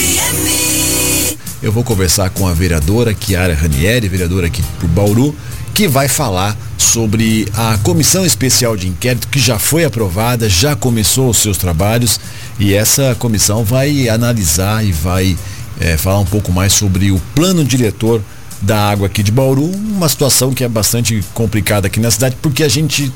FM. Eu vou conversar com a vereadora Chiara Ranieri, vereadora aqui por Bauru, que vai falar sobre a comissão especial de inquérito que já foi aprovada, já começou os seus trabalhos e essa comissão vai analisar e vai é, falar um pouco mais sobre o plano diretor da água aqui de Bauru, uma situação que é bastante complicada aqui na cidade, porque a gente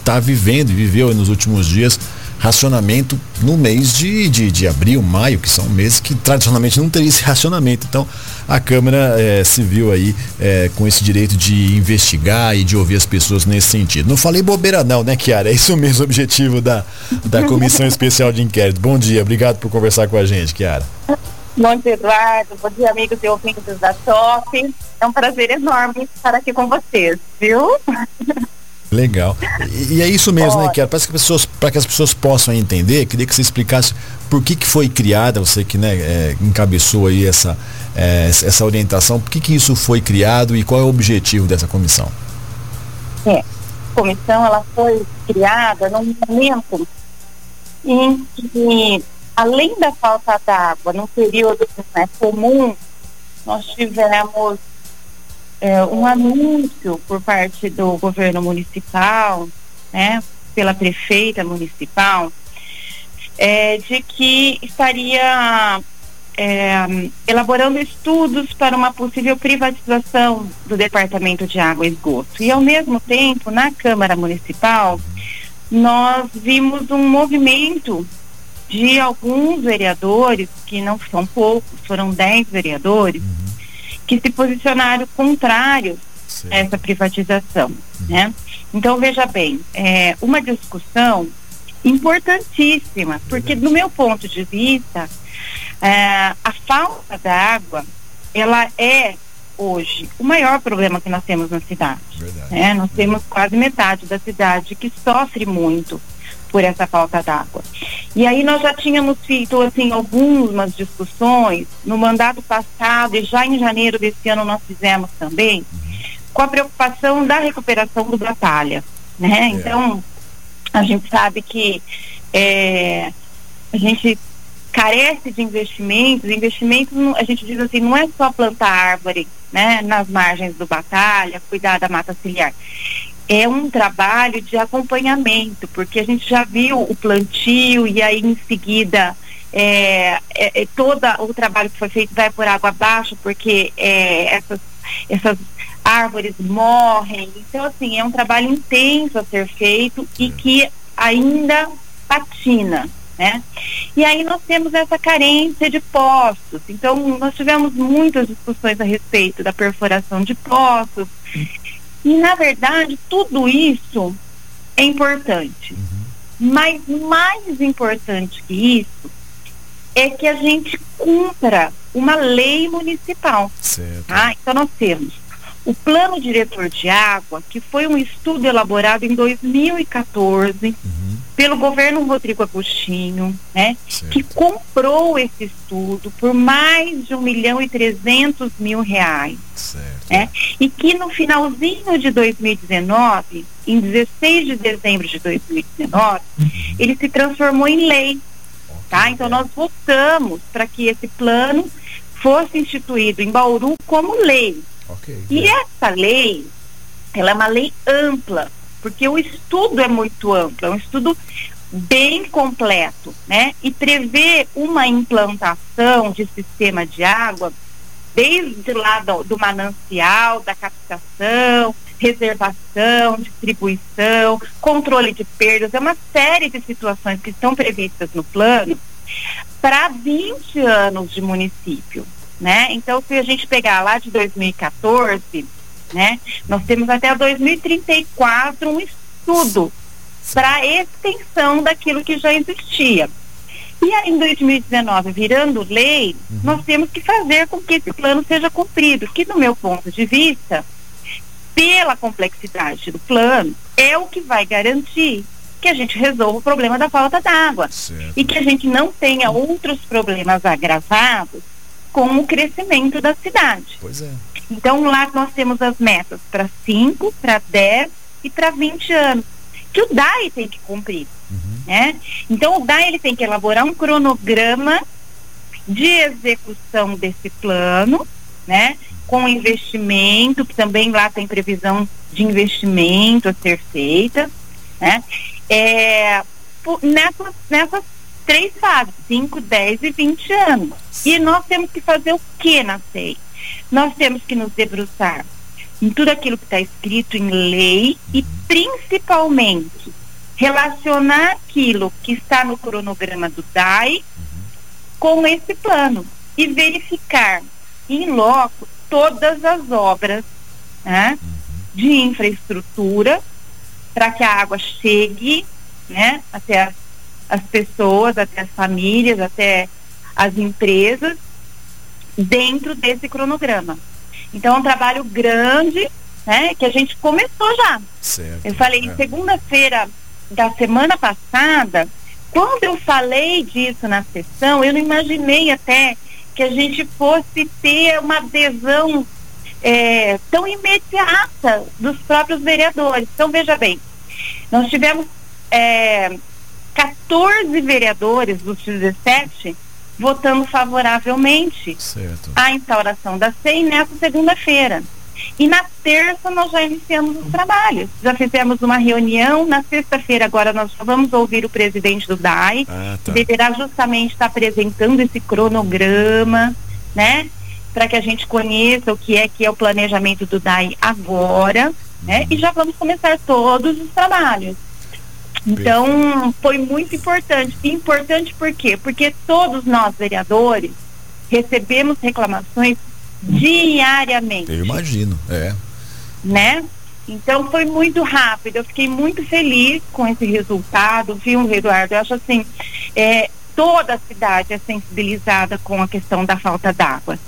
está hum, vivendo e viveu nos últimos dias racionamento no mês de, de, de, abril, maio, que são meses que tradicionalmente não teria esse racionamento. Então, a Câmara é, se viu aí é, com esse direito de investigar e de ouvir as pessoas nesse sentido. Não falei bobeira não, né, Kiara? É isso mesmo o objetivo da, da Comissão Especial de Inquérito. Bom dia, obrigado por conversar com a gente, Kiara. Bom dia, Eduardo. Bom dia, amigos e ouvintes da TOP. É um prazer enorme estar aqui com vocês, viu? Legal. E, e é isso mesmo, né, Kiara? Para que, pessoas, que as pessoas possam entender, queria que você explicasse por que, que foi criada, você que né, é, encabeçou aí essa, é, essa orientação, por que, que isso foi criado e qual é o objetivo dessa comissão? É, a comissão ela foi criada num momento em que, além da falta d'água, num período né, comum, nós tivemos é, um anúncio por parte do governo municipal, né, pela prefeita municipal, é, de que estaria é, elaborando estudos para uma possível privatização do Departamento de Água e Esgoto. E, ao mesmo tempo, na Câmara Municipal, nós vimos um movimento de alguns vereadores, que não são poucos, foram 10 vereadores, uhum que se posicionaram contrários Sim. a essa privatização, uhum. né? Então veja bem, é uma discussão importantíssima, porque do meu ponto de vista, é, a falta da água, ela é hoje o maior problema que nós temos na cidade. Né? Nós temos quase metade da cidade que sofre muito por essa falta d'água. E aí nós já tínhamos feito assim algumas discussões no mandato passado e já em janeiro desse ano nós fizemos também com a preocupação da recuperação do batalha, né? É. Então a gente sabe que é, a gente carece de investimentos, investimentos a gente diz assim, não é só plantar árvore, né, nas margens do batalha, cuidar da mata ciliar é um trabalho de acompanhamento, porque a gente já viu o plantio e aí em seguida é, é, é todo o trabalho que foi feito vai por água abaixo, porque é, essas, essas árvores morrem. Então, assim, é um trabalho intenso a ser feito e que ainda patina. Né? E aí nós temos essa carência de poços. Então, nós tivemos muitas discussões a respeito da perfuração de poços, e, na verdade, tudo isso é importante. Uhum. Mas mais importante que isso é que a gente cumpra uma lei municipal. Certo. Tá? Então, nós temos o Plano Diretor de Água, que foi um estudo elaborado em 2014 uhum. pelo governo Rodrigo Agostinho, né, que comprou esse estudo por mais de um milhão e trezentos mil reais. Certo. Né, e que no finalzinho de 2019, em 16 de dezembro de 2019, uhum. ele se transformou em lei. Tá? Então nós votamos para que esse plano fosse instituído em Bauru como lei. Okay, e essa lei, ela é uma lei ampla, porque o estudo é muito amplo, é um estudo bem completo, né? E prevê uma implantação de sistema de água desde lá do, do manancial, da captação, reservação, distribuição, controle de perdas, é uma série de situações que estão previstas no plano para 20 anos de município né? Então, se a gente pegar lá de 2014, né, nós temos até 2034 um estudo para extensão daquilo que já existia. E aí, em 2019, virando lei, uhum. nós temos que fazer com que esse plano seja cumprido, que, do meu ponto de vista, pela complexidade do plano, é o que vai garantir que a gente resolva o problema da falta d'água e que a gente não tenha outros problemas agravados com o crescimento da cidade. Pois é. Então lá nós temos as metas para 5, para 10 e para 20 anos, que o DAE tem que cumprir. Uhum. Né? Então o DAE ele tem que elaborar um cronograma de execução desse plano, né? Com investimento, que também lá tem previsão de investimento a ser feita, né? É, nessas, nessas três fases, 5, 10 e 20 anos. E nós temos que fazer o que na SEI? Nós temos que nos debruçar em tudo aquilo que está escrito em lei e principalmente relacionar aquilo que está no cronograma do DAI com esse plano e verificar em loco todas as obras né, de infraestrutura para que a água chegue né, até as, as pessoas, até as famílias, até as empresas dentro desse cronograma. Então é um trabalho grande, né, que a gente começou já. Certo, eu falei, é. segunda-feira da semana passada, quando eu falei disso na sessão, eu não imaginei até que a gente fosse ter uma adesão é, tão imediata dos próprios vereadores. Então, veja bem, nós tivemos é, 14 vereadores dos 17 votando favoravelmente certo. à instauração da SEI nessa segunda-feira. E na terça nós já iniciamos os trabalhos. Já fizemos uma reunião. Na sexta-feira, agora, nós vamos ouvir o presidente do DAI, ah, tá. que deverá justamente estar apresentando esse cronograma, né? Para que a gente conheça o que é que é o planejamento do DAI agora, né? E já vamos começar todos os trabalhos. Então, foi muito importante. Importante por quê? Porque todos nós, vereadores, recebemos reclamações diariamente. Eu imagino, é. Né? Então foi muito rápido. Eu fiquei muito feliz com esse resultado, viu, Eduardo? Eu acho assim, é, toda a cidade é sensibilizada com a questão da falta d'água.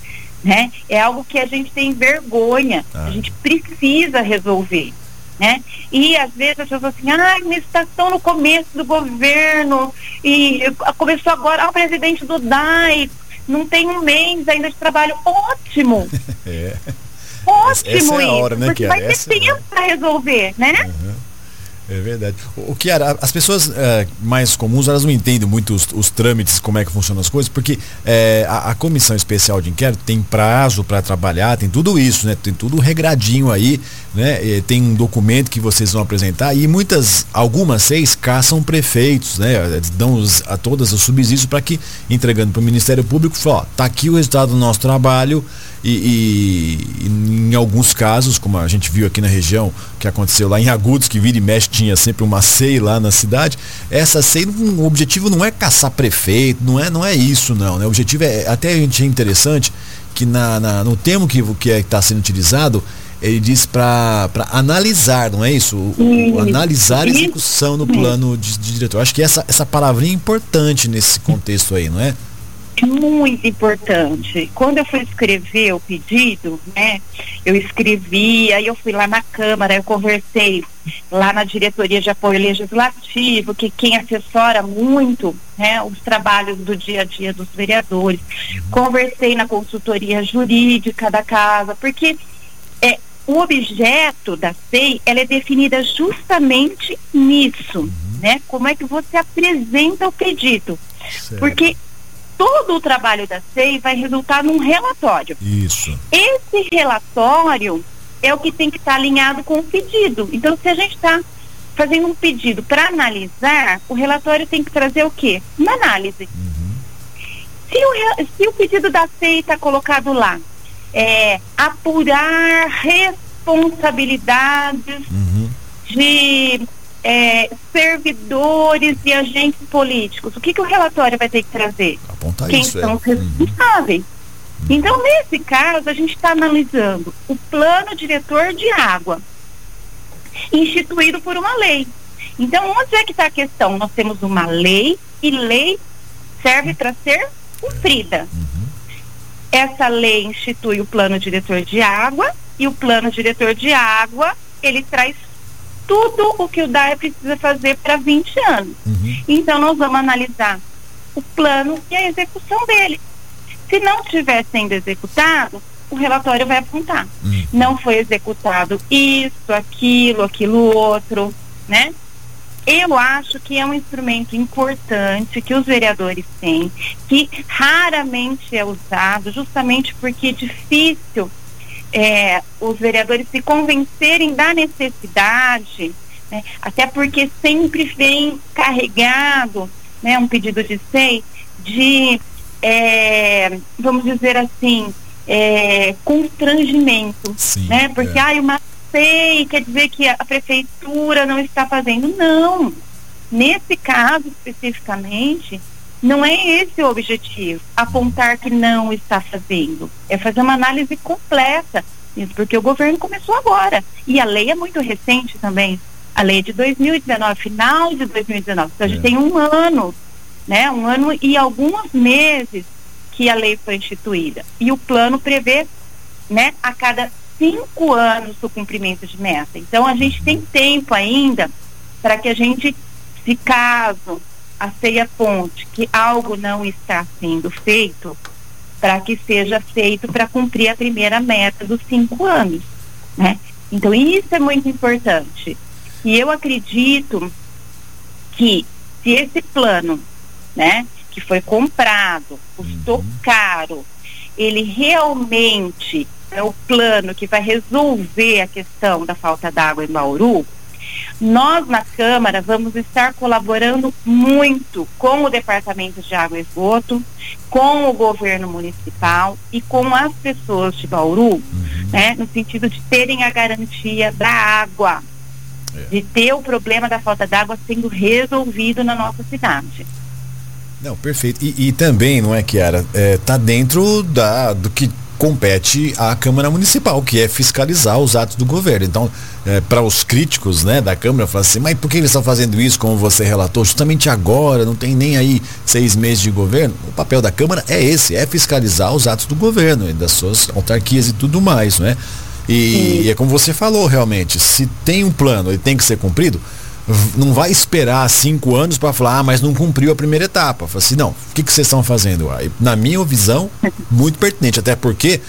Né? É algo que a gente tem vergonha, ah. a gente precisa resolver né? E às vezes as pessoas assim, ah, mas estação no começo do governo e começou agora, ah, o presidente do DAI não tem um mês ainda de trabalho, ótimo. é. Ótimo Essa é a hora, isso, né, porque vai ter é tempo para resolver, né? Uhum. É verdade. O que as pessoas é, mais comuns, elas não entendem muito os, os, trâmites, como é que funcionam as coisas, porque é, a, a, comissão especial de inquérito tem prazo para trabalhar, tem tudo isso, né? Tem tudo regradinho aí, né? tem um documento que vocês vão apresentar e muitas, algumas seis caçam prefeitos, né? Dão os, a todas os subsídios para que, entregando para o Ministério Público, fala, ó, tá aqui o resultado do nosso trabalho, e, e, em alguns casos, como a gente viu aqui na região, que aconteceu lá em Agudos, que vira e mexe tinha sempre uma SEI lá na cidade, essa SEI, o objetivo não é caçar prefeito, não é, não é isso não, né? O objetivo é, até a gente é interessante, que na, na no termo que está que é, tá sendo utilizado, ele diz para analisar, não é isso? O, o analisar a execução no plano de, de diretor. Acho que essa, essa palavrinha é importante nesse contexto aí, não é? Muito importante. Quando eu fui escrever o pedido, né, eu escrevi, aí eu fui lá na Câmara, eu conversei lá na diretoria de apoio legislativo, que quem assessora muito, né, os trabalhos do dia a dia dos vereadores. Conversei na consultoria jurídica da casa, porque é o objeto da SEI, ela é definida justamente nisso, né? Como é que você apresenta o pedido? Certo. Porque todo o trabalho da SEI vai resultar num relatório. Isso. Esse relatório é o que tem que estar alinhado com o pedido. Então, se a gente está fazendo um pedido para analisar, o relatório tem que trazer o quê? Uma análise. Uhum. Se, o, se o pedido da SEI está colocado lá, é, apurar responsabilidades uhum. de é, servidores e agentes políticos. O que, que o relatório vai ter que trazer? Apontar Quem isso, são é. os responsáveis. Uhum. Então, nesse caso, a gente está analisando o plano diretor de água, instituído por uma lei. Então, onde é que está a questão? Nós temos uma lei e lei serve para ser cumprida. Uhum. Essa lei institui o plano diretor de água e o plano diretor de água ele traz tudo o que o DAE precisa fazer para 20 anos. Uhum. Então, nós vamos analisar o plano e a execução dele. Se não estiver sendo executado, o relatório vai apontar. Uhum. Não foi executado isso, aquilo, aquilo outro, né? eu acho que é um instrumento importante que os vereadores têm, que raramente é usado, justamente porque é difícil é, os vereadores se convencerem da necessidade, né, até porque sempre vem carregado né, um pedido de SEI de, é, vamos dizer assim, é, constrangimento, Sim, né? Porque, é. ai, uma sei, quer dizer que a prefeitura não está fazendo. Não. Nesse caso especificamente, não é esse o objetivo, apontar que não está fazendo. É fazer uma análise completa, isso porque o governo começou agora. E a lei é muito recente também. A lei é de 2019, final de 2019. Então a gente é. tem um ano, né? Um ano e alguns meses que a lei foi instituída. E o plano prevê, né, a cada cinco anos do cumprimento de meta. Então a gente tem tempo ainda para que a gente, se caso a ceia ponte que algo não está sendo feito, para que seja feito para cumprir a primeira meta dos cinco anos, né? Então isso é muito importante. E eu acredito que se esse plano, né, que foi comprado, custou uhum. caro, ele realmente é o plano que vai resolver a questão da falta d'água em Bauru, nós na Câmara vamos estar colaborando muito com o Departamento de Água e Esgoto, com o governo municipal e com as pessoas de Bauru, uhum. né, no sentido de terem a garantia da água, é. de ter o problema da falta d'água sendo resolvido na nossa cidade. Não, perfeito. E, e também, não é, Kiara, é, tá dentro da, do que compete à Câmara Municipal, que é fiscalizar os atos do governo. Então, é, para os críticos né, da Câmara, falam assim, mas por que eles estão fazendo isso, como você relatou, justamente agora, não tem nem aí seis meses de governo? O papel da Câmara é esse, é fiscalizar os atos do governo e das suas autarquias e tudo mais, né? E, e é como você falou, realmente, se tem um plano e tem que ser cumprido, não vai esperar cinco anos para falar, ah, mas não cumpriu a primeira etapa. Fala assim, não, o que, que vocês estão fazendo? Na minha visão, muito pertinente, até porque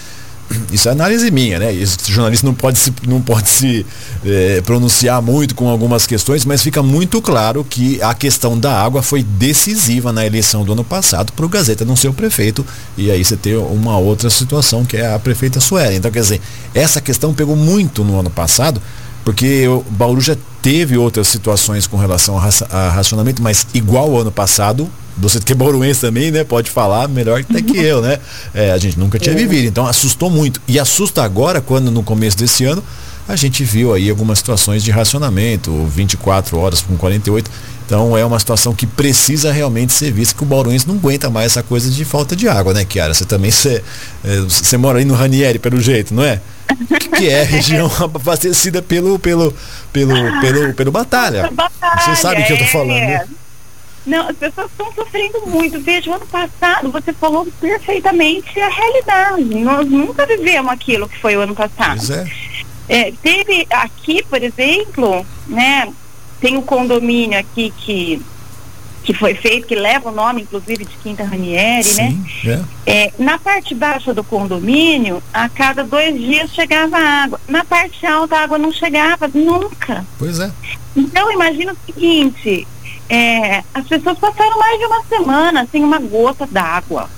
isso é análise minha, né? Isso, o jornalista não pode se, não pode se é, pronunciar muito com algumas questões, mas fica muito claro que a questão da água foi decisiva na eleição do ano passado para o Gazeta não ser o prefeito. E aí você tem uma outra situação que é a prefeita Sueli. Então, quer dizer, essa questão pegou muito no ano passado porque o Bauru já teve outras situações com relação a racionamento, mas igual ao ano passado, você que é bauruense também, né? Pode falar melhor até que eu, né? É, a gente nunca tinha é. vivido, então assustou muito. E assusta agora, quando no começo desse ano, a gente viu aí algumas situações de racionamento, 24 horas com 48. Então é uma situação que precisa realmente ser vista, que o Bauruense não aguenta mais essa coisa de falta de água, né, Kiara? Você também você, é, você mora aí no Ranieri, pelo jeito, não é? que é a região abastecida pelo, pelo, pelo, pelo, pelo Batalha. batalha você sabe o que eu estou falando, né? É. Não, as pessoas estão sofrendo muito. Veja, o ano passado você falou perfeitamente a realidade. Nós nunca vivemos aquilo que foi o ano passado. Pois é. É, teve aqui, por exemplo, né, tem um condomínio aqui que, que foi feito, que leva o nome, inclusive, de Quinta Ranieri, né? Sim, né? É. É, na parte baixa do condomínio, a cada dois dias chegava água. Na parte alta, a água não chegava nunca. Pois é. Então, imagina o seguinte, é, as pessoas passaram mais de uma semana sem uma gota d'água.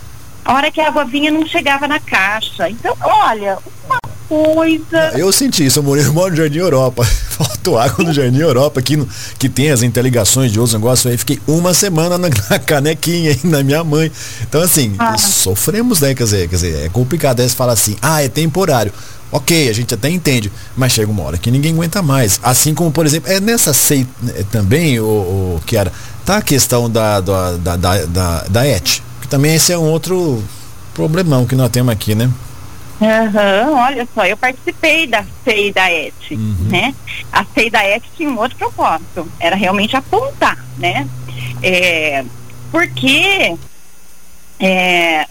A hora que a água vinha, não chegava na caixa. Então, olha, uma coisa. Eu senti isso, eu morei, eu moro no Jardim Europa. Faltou água no Jardim Europa, que, que tem as interligações de outros negócios aí. Fiquei uma semana na, na canequinha aí na minha mãe. Então, assim, ah. sofremos, né? Quer dizer, quer dizer, é complicado. Aí você fala assim, ah, é temporário. Ok, a gente até entende, mas chega uma hora que ninguém aguenta mais. Assim como, por exemplo, é nessa SEI é, também, o, o Kiara, tá a questão da, da, da, da, da, da ET, que também esse é um outro problemão que nós temos aqui, né? Uhum, olha só, eu participei da CEI da ET, uhum. né? A CEI da ET tinha um outro propósito, era realmente apontar, né? É, porque é,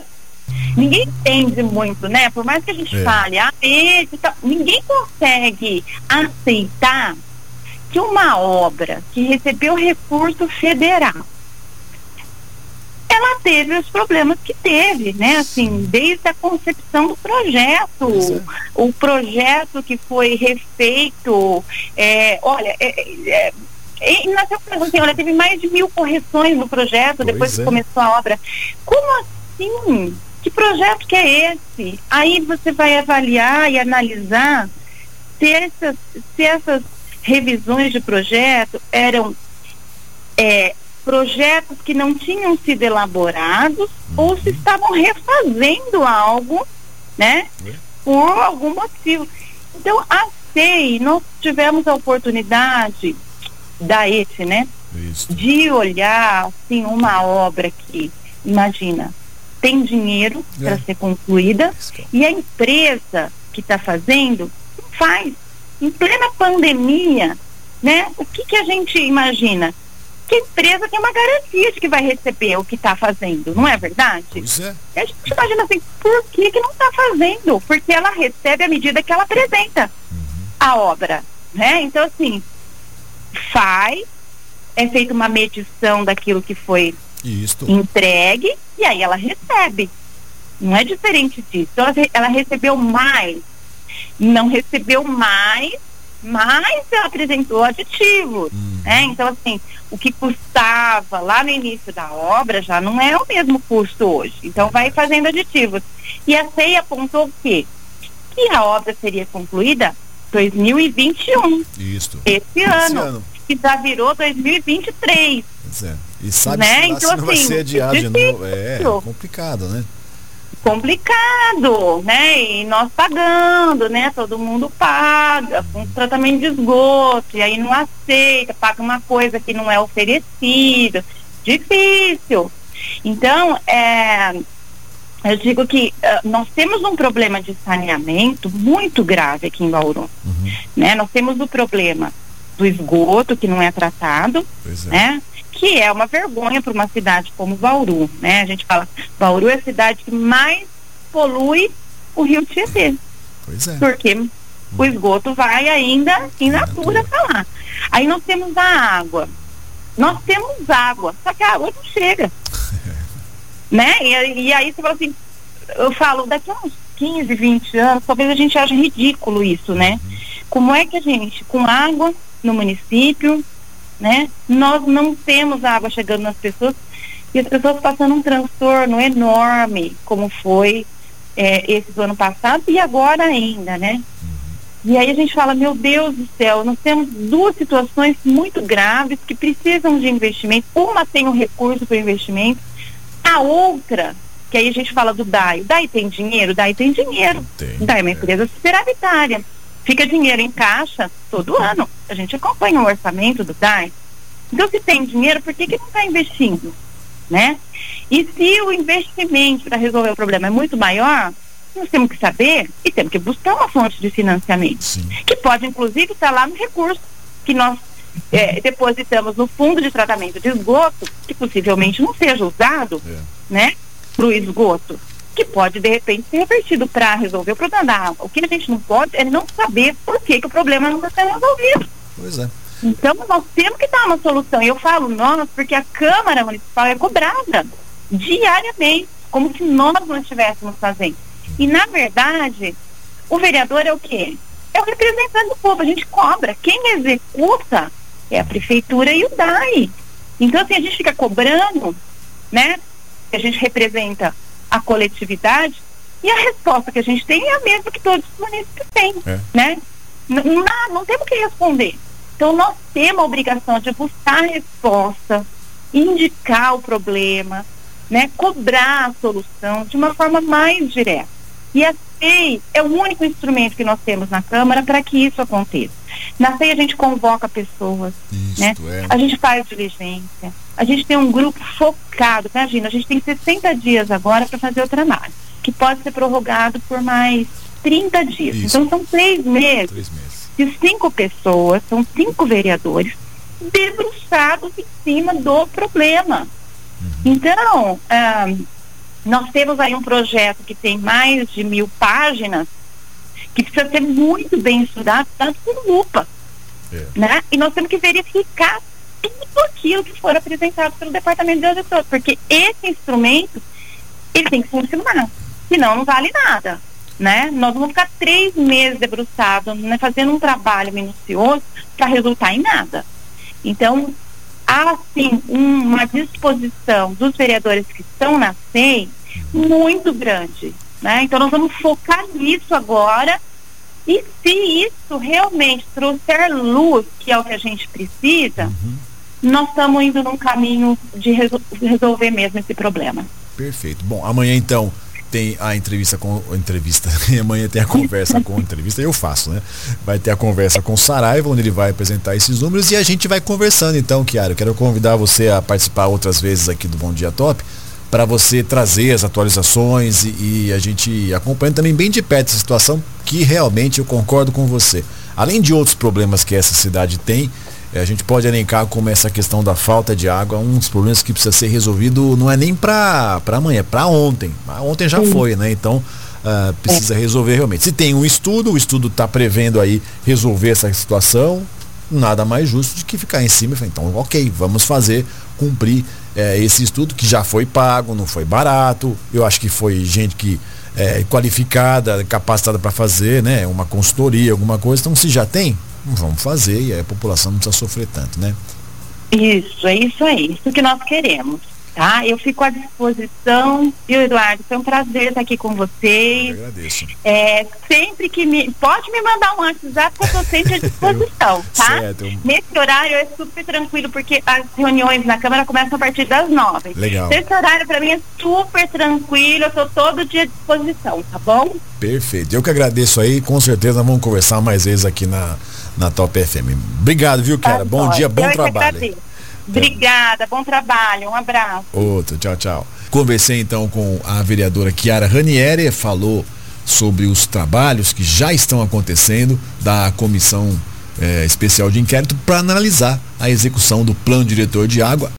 ninguém entende muito, né? Por mais que a gente é. fale, ah, esse, ninguém consegue aceitar que uma obra que recebeu recurso federal ela teve os problemas que teve, né? Assim, desde a concepção do projeto, o projeto que foi refeito, é, olha, é, é, E nós assim, olha, teve mais de mil correções no projeto pois depois é. que começou a obra. Como assim? Que projeto que é esse? Aí você vai avaliar e analisar se essas, se essas revisões de projeto eram é, projetos que não tinham sido elaborados uhum. ou se estavam refazendo algo, né? É. Por algum motivo. Então, a CEI, nós tivemos a oportunidade da ETE, né? Isso. De olhar, assim, uma obra que, imagina, tem dinheiro é. para ser concluída e a empresa que está fazendo faz. Em plena pandemia, né? O que, que a gente imagina? Que a empresa tem uma garantia de que vai receber o que está fazendo, não é verdade? Pois é. E a gente imagina assim, por que, que não está fazendo? Porque ela recebe à medida que ela apresenta uhum. a obra, né? Então, assim, faz, é feita uma medição daquilo que foi Isto. entregue e aí ela recebe. Não é diferente disso. Ela, ela recebeu mais. Não recebeu mais, mas ela apresentou aditivos. Hum. Né? Então, assim, o que custava lá no início da obra já não é o mesmo custo hoje. Então, vai fazendo aditivos. E a CEI apontou o quê? Que a obra seria concluída 2021. Isso. Esse, Esse ano, ano. Que já virou 2023. Pois é. E sabe né? se, então, assim, vai ser adiado de novo. É, é complicado, né? Complicado, né? E nós pagando, né? Todo mundo paga com tratamento de esgoto, e aí não aceita, paga uma coisa que não é oferecida. Difícil. Então, é, eu digo que uh, nós temos um problema de saneamento muito grave aqui em Bauru. Uhum. Né? Nós temos o problema do esgoto que não é tratado, é. né? Que é uma vergonha para uma cidade como Bauru, né? A gente fala, Bauru é a cidade que mais polui o rio Tietê. Pois é. Porque o uhum. esgoto vai ainda em natura para lá. Aí nós temos a água. Nós temos água, só que a água não chega. né? E, e, aí você fala assim, eu falo, daqui a uns 15, 20 anos, talvez a gente ache ridículo isso, né? Uhum. Como é que a gente, com água no município, né? Nós não temos água chegando nas pessoas e as pessoas passando um transtorno enorme, como foi é, esse do ano passado e agora ainda, né? E aí a gente fala, meu Deus do céu, nós temos duas situações muito graves que precisam de investimento. Uma tem o um recurso para investimento, a outra, que aí a gente fala do DAI. O DAI tem dinheiro? O DAI tem dinheiro. Tem, DAI é uma empresa superavitária fica dinheiro em caixa todo ano. A gente acompanha o orçamento do DAI. Então, se tem dinheiro, por que, que não está investindo? Né? E se o investimento para resolver o problema é muito maior, nós temos que saber e temos que buscar uma fonte de financiamento, Sim. que pode, inclusive, estar lá no recurso que nós é, depositamos no fundo de tratamento de esgoto, que possivelmente não seja usado, é. né, para o esgoto que pode, de repente, ser revertido para resolver o problema da água. O que a gente não pode é não saber por que, que o problema não está sendo resolvido. Pois é. Então, nós temos que dar uma solução. E eu falo nós porque a Câmara Municipal é cobrada diariamente, como se nós não estivéssemos fazendo. E, na verdade, o vereador é o quê? É o representante do povo. A gente cobra. Quem executa é a prefeitura e o DAI. Então, assim, a gente fica cobrando, né? A gente representa a coletividade e a resposta que a gente tem é a mesma que todos os municípios têm, é. né? Não, não, temos que responder. Então nós temos a obrigação de buscar a resposta, indicar o problema, né? Cobrar a solução de uma forma mais direta. E a SEI é o único instrumento que nós temos na Câmara para que isso aconteça. Na SEI a gente convoca pessoas, Isto né? É. A gente faz diligência, a gente tem um grupo focado, imagina, a gente tem 60 dias agora para fazer o trabalho, que pode ser prorrogado por mais 30 dias. Isso. Então são três meses, três meses de cinco pessoas, são cinco vereadores debruçados em cima do problema. Uhum. Então, ah, nós temos aí um projeto que tem mais de mil páginas, que precisa ser muito bem estudado, tanto com lupa. É. Né? E nós temos que verificar tudo aquilo que for apresentado pelo Departamento de Auditor, porque esse instrumento ele tem que funcionar, senão não vale nada. Né? Nós vamos ficar três meses debruçados, né, fazendo um trabalho minucioso para resultar em nada. Então, há sim uma disposição dos vereadores que estão na SEI muito grande. Né? Então nós vamos focar nisso agora e se isso realmente trouxer luz, que é o que a gente precisa, uhum. nós estamos indo num caminho de resol resolver mesmo esse problema. Perfeito. Bom, amanhã então tem a entrevista com entrevista amanhã tem a conversa com entrevista eu faço né vai ter a conversa com o Saraiva onde ele vai apresentar esses números e a gente vai conversando então Kiara eu quero convidar você a participar outras vezes aqui do Bom Dia Top para você trazer as atualizações e, e, a gente acompanha também bem de perto essa situação que realmente eu concordo com você além de outros problemas que essa cidade tem a gente pode elencar como essa questão da falta de água, um dos problemas que precisa ser resolvido não é nem para amanhã, é para ontem. Ontem já Sim. foi, né? Então uh, precisa é. resolver realmente. Se tem um estudo, o estudo está prevendo aí resolver essa situação, nada mais justo do que ficar em cima e falar, então, ok, vamos fazer, cumprir é, esse estudo que já foi pago, não foi barato. Eu acho que foi gente que é qualificada, capacitada para fazer, né? Uma consultoria, alguma coisa. Então, se já tem, vamos fazer e a população não precisa sofrer tanto, né? Isso, é isso aí, isso que nós queremos. Tá? Eu fico à disposição, viu, Eduardo? Foi um prazer estar aqui com vocês. Eu agradeço. É, sempre que me. Pode me mandar um WhatsApp que eu estou sempre à disposição, tá? Certo. Nesse horário é super tranquilo, porque as reuniões na Câmara começam a partir das nove. Legal. Esse horário para mim é super tranquilo, eu estou todo dia à disposição, tá bom? Perfeito. Eu que agradeço aí, com certeza vamos conversar mais vezes aqui na, na Top FM. Obrigado, viu, cara? Tá bom dia, bom eu trabalho. Obrigada, bom trabalho, um abraço. Outro, tchau, tchau. Conversei então com a vereadora Chiara Ranieri, falou sobre os trabalhos que já estão acontecendo da comissão é, especial de inquérito para analisar a execução do plano diretor de água